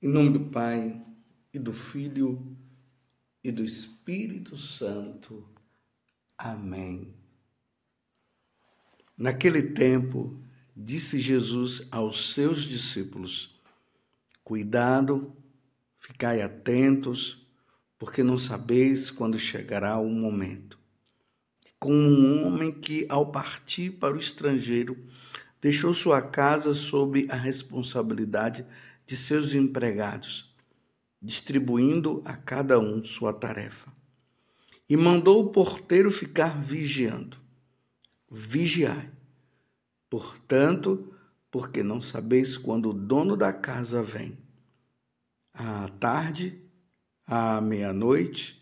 Em nome do Pai, e do Filho, e do Espírito Santo. Amém. Naquele tempo, disse Jesus aos seus discípulos: Cuidado, ficai atentos, porque não sabeis quando chegará o momento. Como um homem que, ao partir para o estrangeiro, deixou sua casa sob a responsabilidade de seus empregados, distribuindo a cada um sua tarefa. E mandou o porteiro ficar vigiando. Vigiai. Portanto, porque não sabeis quando o dono da casa vem. À tarde, à meia-noite,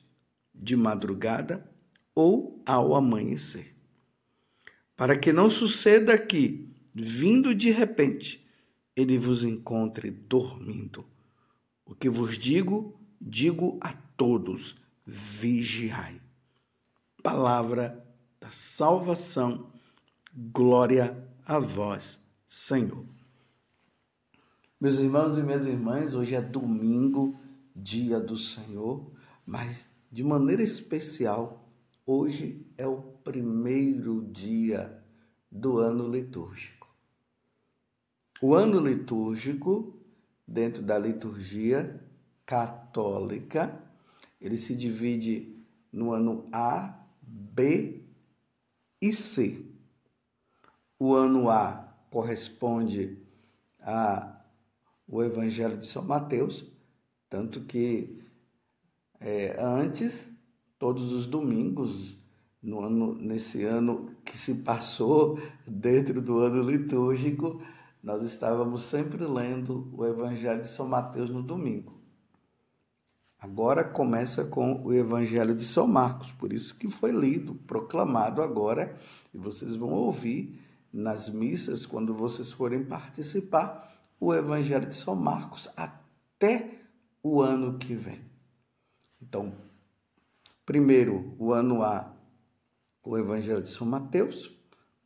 de madrugada ou ao amanhecer. Para que não suceda que, vindo de repente, ele vos encontre dormindo. O que vos digo, digo a todos: vigiai. Palavra da salvação, glória a vós, Senhor. Meus irmãos e minhas irmãs, hoje é domingo, dia do Senhor, mas de maneira especial, hoje é o primeiro dia do ano litúrgico. O ano litúrgico, dentro da liturgia católica, ele se divide no ano A, B e C. O ano A corresponde ao Evangelho de São Mateus, tanto que é, antes, todos os domingos, no ano, nesse ano que se passou dentro do ano litúrgico, nós estávamos sempre lendo o Evangelho de São Mateus no domingo. Agora começa com o Evangelho de São Marcos, por isso que foi lido, proclamado agora, e vocês vão ouvir nas missas, quando vocês forem participar, o Evangelho de São Marcos até o ano que vem. Então, primeiro, o ano A, o Evangelho de São Mateus,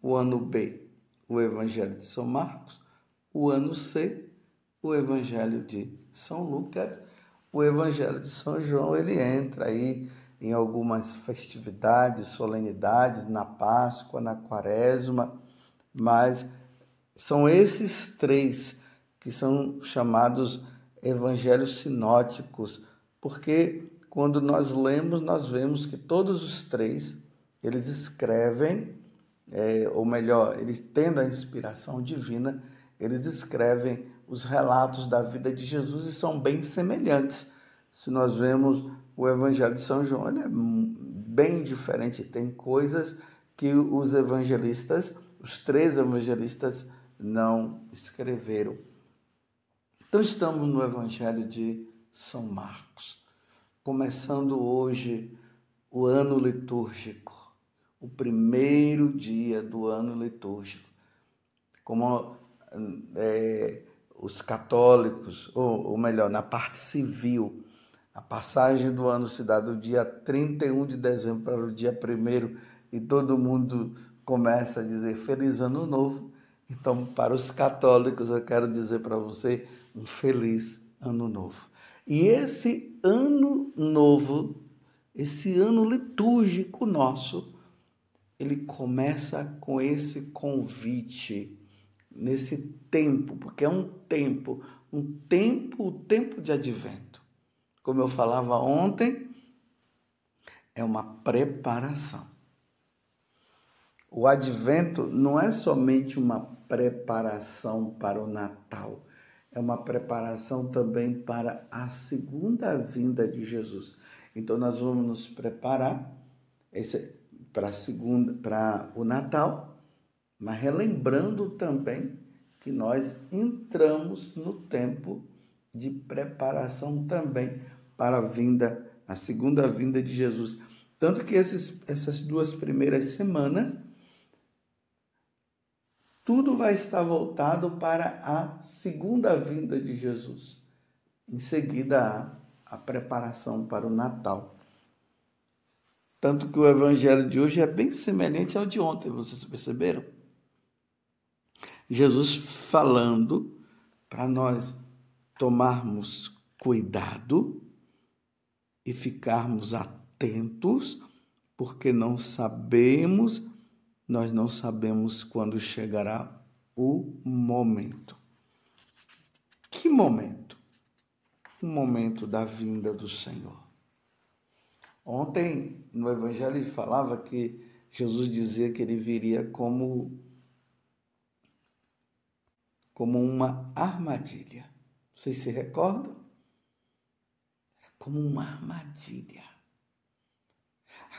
o ano B, o Evangelho de São Marcos, o ano C, o Evangelho de São Lucas, o Evangelho de São João, ele entra aí em algumas festividades, solenidades, na Páscoa, na Quaresma, mas são esses três que são chamados evangelhos sinóticos, porque quando nós lemos, nós vemos que todos os três, eles escrevem, é, ou melhor, eles tendo a inspiração divina, eles escrevem os relatos da vida de Jesus e são bem semelhantes. Se nós vemos o Evangelho de São João, ele é bem diferente. Tem coisas que os evangelistas, os três evangelistas, não escreveram. Então, estamos no Evangelho de São Marcos, começando hoje o ano litúrgico, o primeiro dia do ano litúrgico. Como é, os católicos, ou, ou melhor, na parte civil, a passagem do ano se dá do dia 31 de dezembro para o dia 1 e todo mundo começa a dizer Feliz Ano Novo. Então, para os católicos, eu quero dizer para você um feliz Ano Novo. E esse Ano Novo, esse ano litúrgico nosso, ele começa com esse convite nesse tempo, porque é um tempo, um tempo, o tempo de advento. Como eu falava ontem, é uma preparação. O advento não é somente uma preparação para o Natal, é uma preparação também para a segunda vinda de Jesus. Então nós vamos nos preparar para segunda, para o Natal mas relembrando também que nós entramos no tempo de preparação também para a vinda, a segunda vinda de Jesus. Tanto que esses, essas duas primeiras semanas, tudo vai estar voltado para a segunda vinda de Jesus. Em seguida, a, a preparação para o Natal. Tanto que o evangelho de hoje é bem semelhante ao de ontem, vocês perceberam? Jesus falando para nós tomarmos cuidado e ficarmos atentos, porque não sabemos, nós não sabemos quando chegará o momento. Que momento? O momento da vinda do Senhor. Ontem no Evangelho ele falava que Jesus dizia que ele viria como como uma armadilha. Vocês se recordam? Como uma armadilha.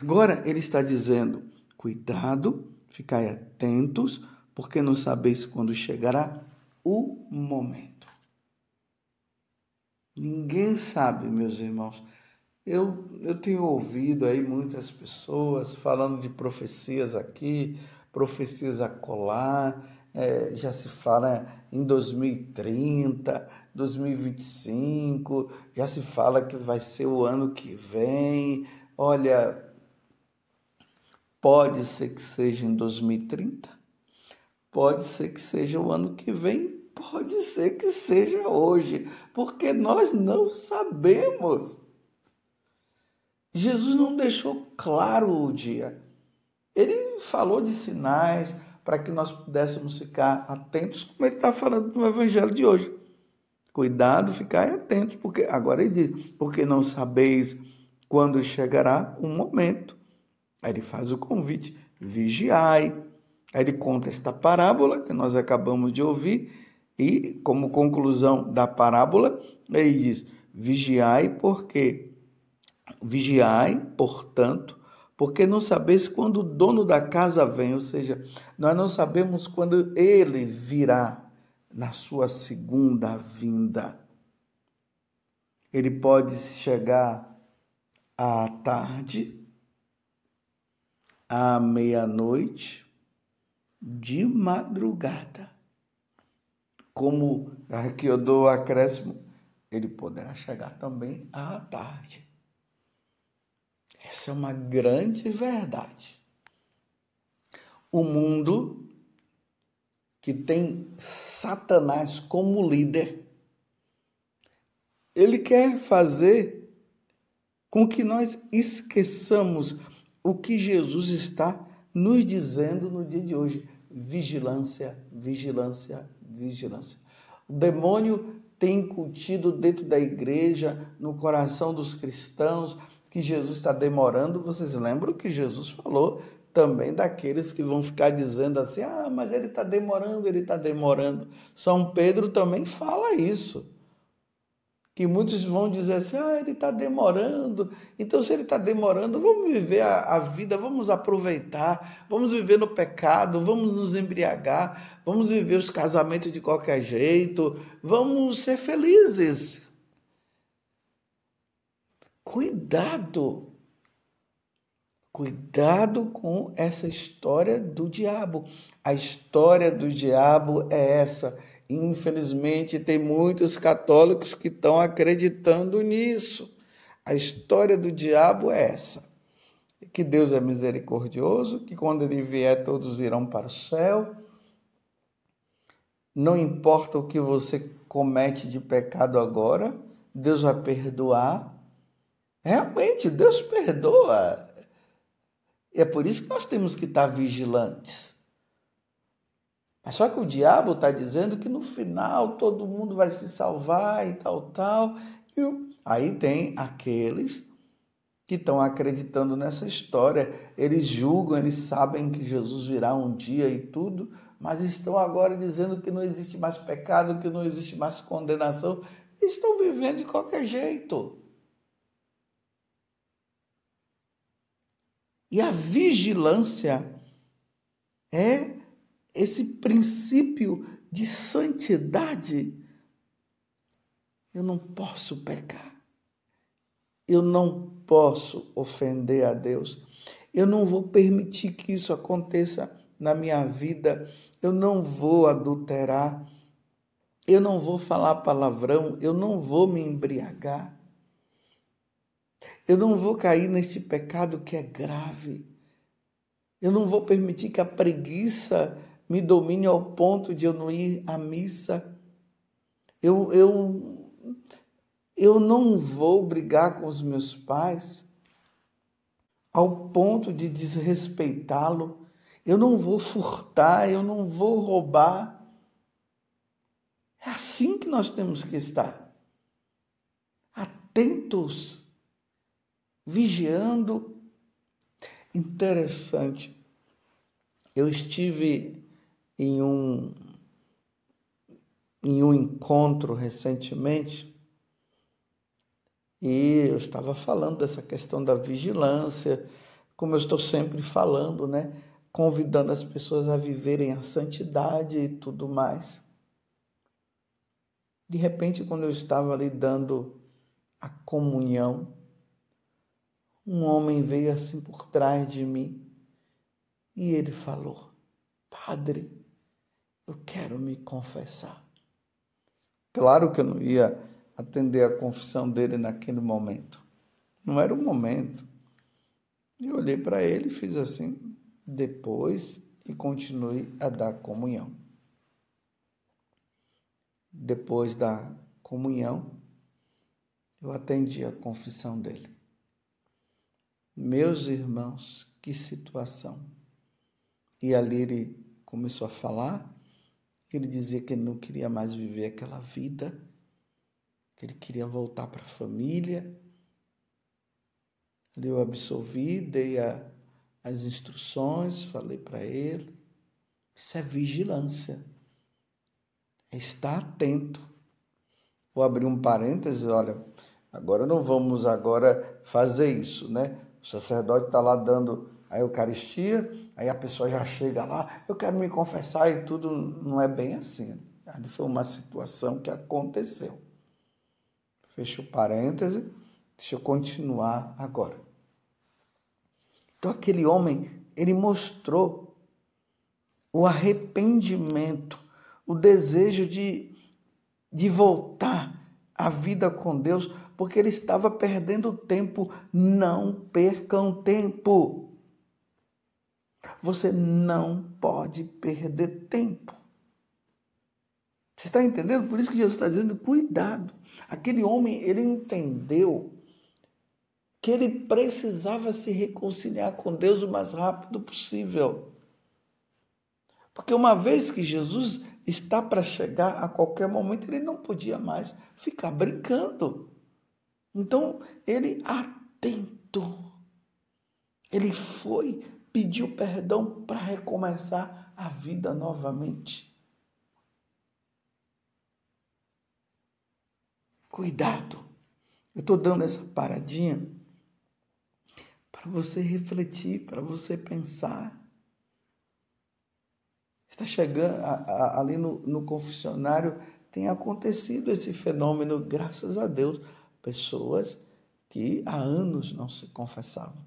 Agora ele está dizendo: cuidado, ficai atentos, porque não sabeis quando chegará o momento. Ninguém sabe, meus irmãos. Eu, eu tenho ouvido aí muitas pessoas falando de profecias aqui, profecias a colar, é, já se fala em 2030, 2025, já se fala que vai ser o ano que vem. Olha, pode ser que seja em 2030, pode ser que seja o ano que vem, pode ser que seja hoje, porque nós não sabemos. Jesus não deixou claro o dia. Ele falou de sinais para que nós pudéssemos ficar atentos, como ele está falando no Evangelho de hoje. Cuidado, ficar atentos, porque agora ele diz, porque não sabeis quando chegará o momento. Aí ele faz o convite, vigiai. Aí ele conta esta parábola que nós acabamos de ouvir, e como conclusão da parábola, ele diz: vigiai, porque Vigiai, portanto, porque não sabeis quando o dono da casa vem, ou seja, nós não sabemos quando ele virá na sua segunda vinda. Ele pode chegar à tarde, à meia-noite, de madrugada. Como aqui eu dou acréscimo, ele poderá chegar também à tarde. Essa é uma grande verdade. O mundo que tem Satanás como líder, ele quer fazer com que nós esqueçamos o que Jesus está nos dizendo no dia de hoje. Vigilância, vigilância, vigilância. O demônio tem incutido dentro da igreja, no coração dos cristãos, que Jesus está demorando, vocês lembram que Jesus falou também daqueles que vão ficar dizendo assim: ah, mas ele está demorando, ele está demorando. São Pedro também fala isso. Que muitos vão dizer assim: ah, ele está demorando. Então, se ele está demorando, vamos viver a, a vida, vamos aproveitar, vamos viver no pecado, vamos nos embriagar, vamos viver os casamentos de qualquer jeito, vamos ser felizes. Cuidado! Cuidado com essa história do diabo. A história do diabo é essa. Infelizmente, tem muitos católicos que estão acreditando nisso. A história do diabo é essa: que Deus é misericordioso, que quando ele vier, todos irão para o céu. Não importa o que você comete de pecado agora, Deus vai perdoar Realmente, Deus perdoa. E é por isso que nós temos que estar vigilantes. Mas só que o diabo está dizendo que no final todo mundo vai se salvar e tal, tal. E aí tem aqueles que estão acreditando nessa história. Eles julgam, eles sabem que Jesus virá um dia e tudo, mas estão agora dizendo que não existe mais pecado, que não existe mais condenação. Estão vivendo de qualquer jeito. E a vigilância é esse princípio de santidade. Eu não posso pecar. Eu não posso ofender a Deus. Eu não vou permitir que isso aconteça na minha vida. Eu não vou adulterar. Eu não vou falar palavrão. Eu não vou me embriagar. Eu não vou cair neste pecado que é grave. Eu não vou permitir que a preguiça me domine ao ponto de eu não ir à missa. Eu, eu eu não vou brigar com os meus pais ao ponto de desrespeitá-lo. Eu não vou furtar, eu não vou roubar. É assim que nós temos que estar. Atentos, vigiando. Interessante. Eu estive em um em um encontro recentemente e eu estava falando dessa questão da vigilância, como eu estou sempre falando, né? Convidando as pessoas a viverem a santidade e tudo mais. De repente, quando eu estava ali dando a comunhão, um homem veio assim por trás de mim e ele falou: Padre, eu quero me confessar. Claro que eu não ia atender a confissão dele naquele momento. Não era o momento. Eu olhei para ele e fiz assim, depois e continuei a dar comunhão. Depois da comunhão, eu atendi a confissão dele. Meus irmãos, que situação. E ali ele começou a falar, ele dizia que ele não queria mais viver aquela vida que ele queria voltar para a família. Eu absolvi, dei a, as instruções, falei para ele. Isso é vigilância. É estar atento. Vou abrir um parêntese, olha, agora não vamos agora fazer isso, né? O sacerdote está lá dando a Eucaristia, aí a pessoa já chega lá, eu quero me confessar e tudo, não é bem assim. Ali foi uma situação que aconteceu. Fecha o parêntese. Deixa eu continuar agora. Então, aquele homem, ele mostrou o arrependimento, o desejo de, de voltar à vida com Deus, porque ele estava perdendo tempo. Não percam tempo. Você não pode perder tempo. Você está entendendo? Por isso que Jesus está dizendo: cuidado. Aquele homem, ele entendeu que ele precisava se reconciliar com Deus o mais rápido possível. Porque uma vez que Jesus está para chegar a qualquer momento, ele não podia mais ficar brincando. Então, ele atento. Ele foi, pediu perdão para recomeçar a vida novamente. Cuidado. Eu estou dando essa paradinha para você refletir, para você pensar. Está chegando a, a, ali no, no confessionário, tem acontecido esse fenômeno, graças a Deus. Pessoas que há anos não se confessavam.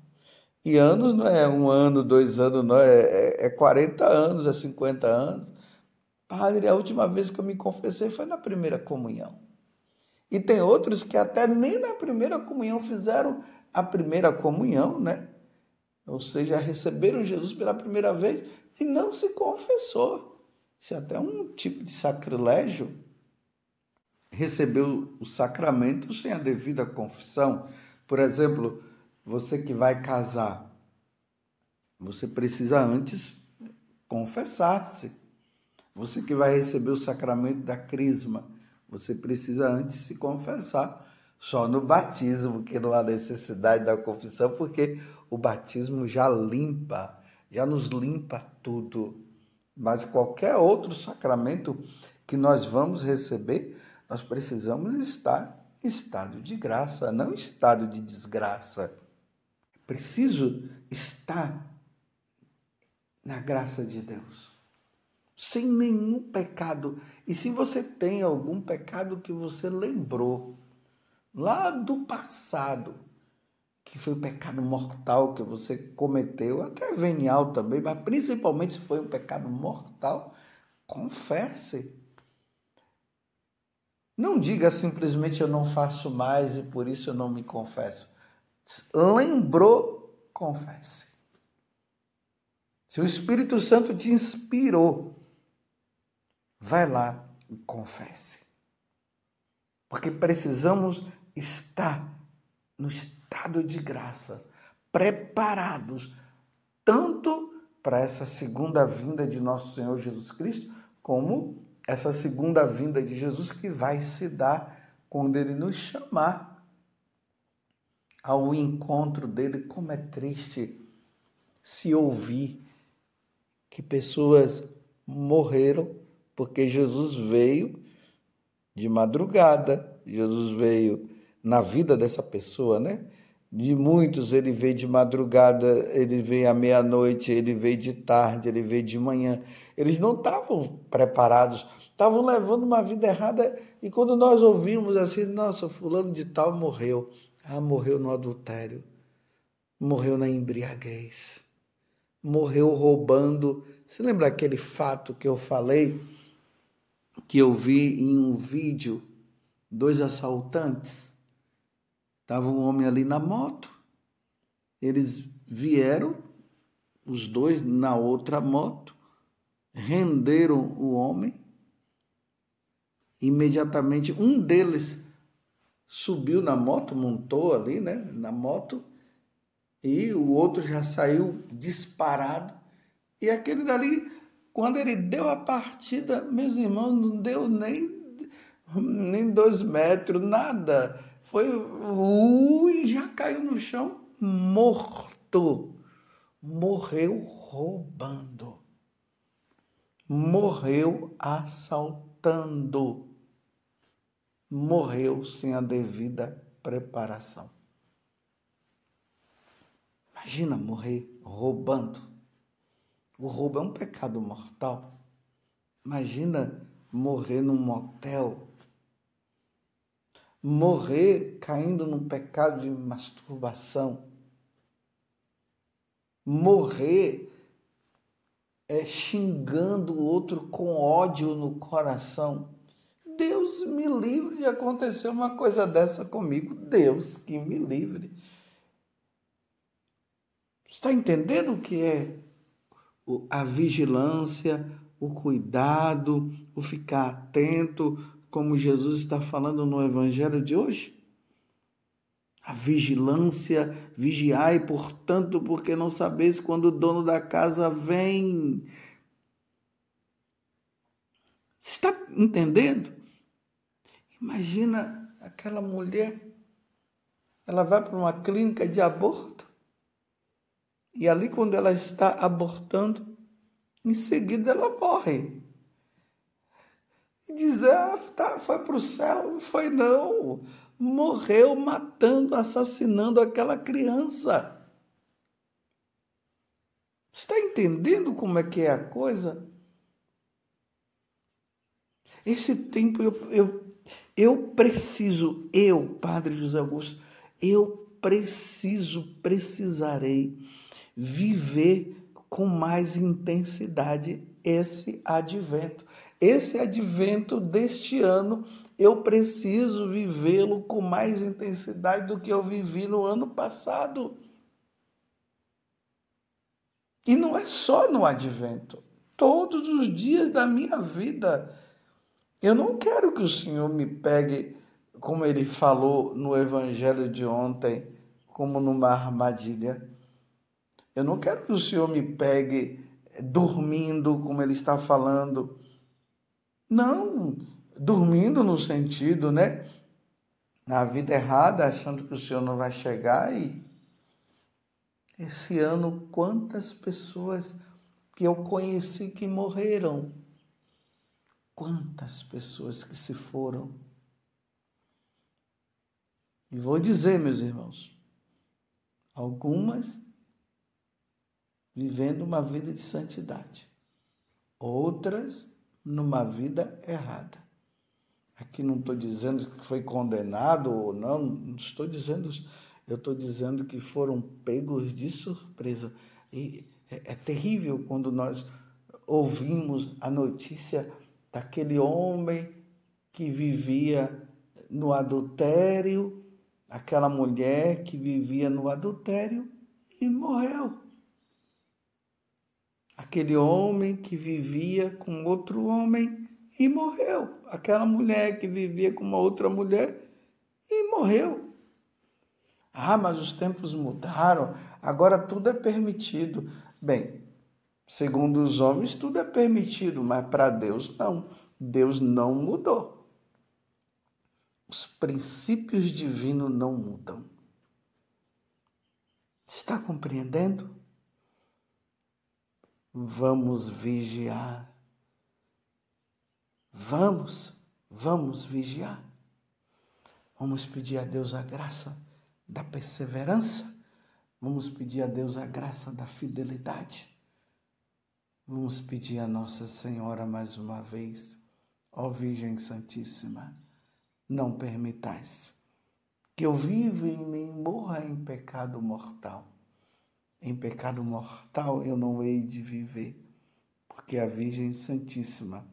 E anos não é um ano, dois anos, não, é, é, é 40 anos, é 50 anos. Padre, a última vez que eu me confessei foi na primeira comunhão. E tem outros que até nem na primeira comunhão fizeram a primeira comunhão, né? Ou seja, receberam Jesus pela primeira vez e não se confessou. Isso é até um tipo de sacrilégio. Recebeu o sacramento sem a devida confissão. Por exemplo, você que vai casar, você precisa antes confessar-se. Você que vai receber o sacramento da crisma, você precisa antes se confessar. Só no batismo, que não há necessidade da confissão, porque o batismo já limpa, já nos limpa tudo. Mas qualquer outro sacramento que nós vamos receber, nós precisamos estar em estado de graça, não em estado de desgraça. Preciso estar na graça de Deus sem nenhum pecado. E se você tem algum pecado que você lembrou lá do passado, que foi o pecado mortal que você cometeu, até venial também, mas principalmente se foi um pecado mortal, confesse. Não diga simplesmente eu não faço mais e por isso eu não me confesso. Lembrou, confesse. Se o Espírito Santo te inspirou vai lá e confesse. Porque precisamos estar no estado de graças, preparados tanto para essa segunda vinda de nosso Senhor Jesus Cristo, como essa segunda vinda de Jesus que vai se dar quando ele nos chamar ao encontro dele. Como é triste se ouvir que pessoas morreram porque Jesus veio de madrugada, Jesus veio na vida dessa pessoa, né? De muitos ele veio de madrugada, ele veio à meia-noite, ele veio de tarde, ele veio de manhã. Eles não estavam preparados, estavam levando uma vida errada. E quando nós ouvimos assim, nossa, fulano de tal morreu. Ah, morreu no adultério, morreu na embriaguez, morreu roubando. Você lembra aquele fato que eu falei, que eu vi em um vídeo, dois assaltantes? Estava um homem ali na moto, eles vieram, os dois na outra moto, renderam o homem. Imediatamente, um deles subiu na moto, montou ali, né, na moto, e o outro já saiu disparado. E aquele dali, quando ele deu a partida, meus irmãos, não deu nem, nem dois metros, nada foi ui, já caiu no chão morto. Morreu roubando. Morreu assaltando. Morreu sem a devida preparação. Imagina morrer roubando. O roubo é um pecado mortal. Imagina morrer num motel morrer caindo num pecado de masturbação, morrer é, xingando o outro com ódio no coração. Deus me livre de acontecer uma coisa dessa comigo. Deus que me livre. Está entendendo o que é a vigilância, o cuidado, o ficar atento, como Jesus está falando no Evangelho de hoje? A vigilância, vigiai, portanto, porque não sabeis quando o dono da casa vem. Você está entendendo? Imagina aquela mulher, ela vai para uma clínica de aborto, e ali, quando ela está abortando, em seguida ela morre e dizer, ah, tá, foi para o céu. Foi não. Morreu matando, assassinando aquela criança. Está entendendo como é que é a coisa? Esse tempo eu, eu, eu preciso, eu, Padre José Augusto, eu preciso, precisarei viver com mais intensidade esse advento. Esse advento deste ano, eu preciso vivê-lo com mais intensidade do que eu vivi no ano passado. E não é só no advento, todos os dias da minha vida. Eu não quero que o Senhor me pegue, como ele falou no evangelho de ontem, como numa armadilha. Eu não quero que o Senhor me pegue dormindo, como ele está falando não dormindo no sentido, né? Na vida errada, achando que o Senhor não vai chegar e esse ano quantas pessoas que eu conheci que morreram. Quantas pessoas que se foram. E vou dizer, meus irmãos, algumas vivendo uma vida de santidade, outras numa vida errada. Aqui não estou dizendo que foi condenado ou não, não estou dizendo, eu estou dizendo que foram pegos de surpresa. E é, é terrível quando nós ouvimos a notícia daquele homem que vivia no adultério, aquela mulher que vivia no adultério e morreu aquele homem que vivia com outro homem e morreu. Aquela mulher que vivia com uma outra mulher e morreu. Ah, mas os tempos mudaram, agora tudo é permitido. Bem, segundo os homens, tudo é permitido, mas para Deus não. Deus não mudou. Os princípios divinos não mudam. Está compreendendo? Vamos vigiar. Vamos, vamos vigiar. Vamos pedir a Deus a graça da perseverança. Vamos pedir a Deus a graça da fidelidade. Vamos pedir a Nossa Senhora mais uma vez, ó Virgem Santíssima, não permitais que eu viva e nem morra em pecado mortal. Em pecado mortal eu não hei de viver, porque a Virgem Santíssima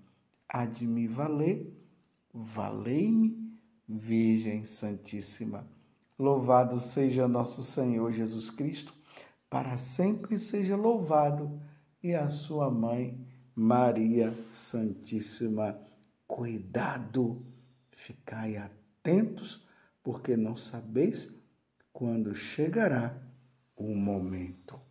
há de me valer, valei-me, Virgem Santíssima. Louvado seja nosso Senhor Jesus Cristo, para sempre seja louvado, e a sua mãe, Maria Santíssima. Cuidado, ficai atentos, porque não sabeis quando chegará o momento.